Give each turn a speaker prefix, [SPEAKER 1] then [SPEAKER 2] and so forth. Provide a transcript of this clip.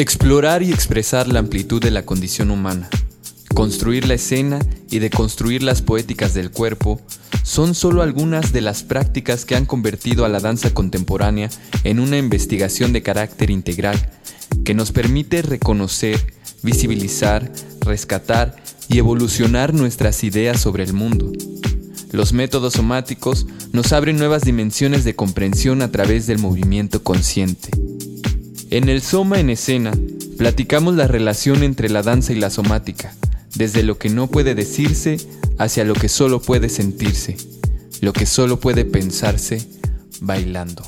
[SPEAKER 1] Explorar y expresar la amplitud de la condición humana, construir la escena y deconstruir las poéticas del cuerpo son solo algunas de las prácticas que han convertido a la danza contemporánea en una investigación de carácter integral que nos permite reconocer, visibilizar, rescatar y evolucionar nuestras ideas sobre el mundo. Los métodos somáticos nos abren nuevas dimensiones de comprensión a través del movimiento consciente. En el Soma en escena, platicamos la relación entre la danza y la somática, desde lo que no puede decirse hacia lo que solo puede sentirse, lo que solo puede pensarse bailando.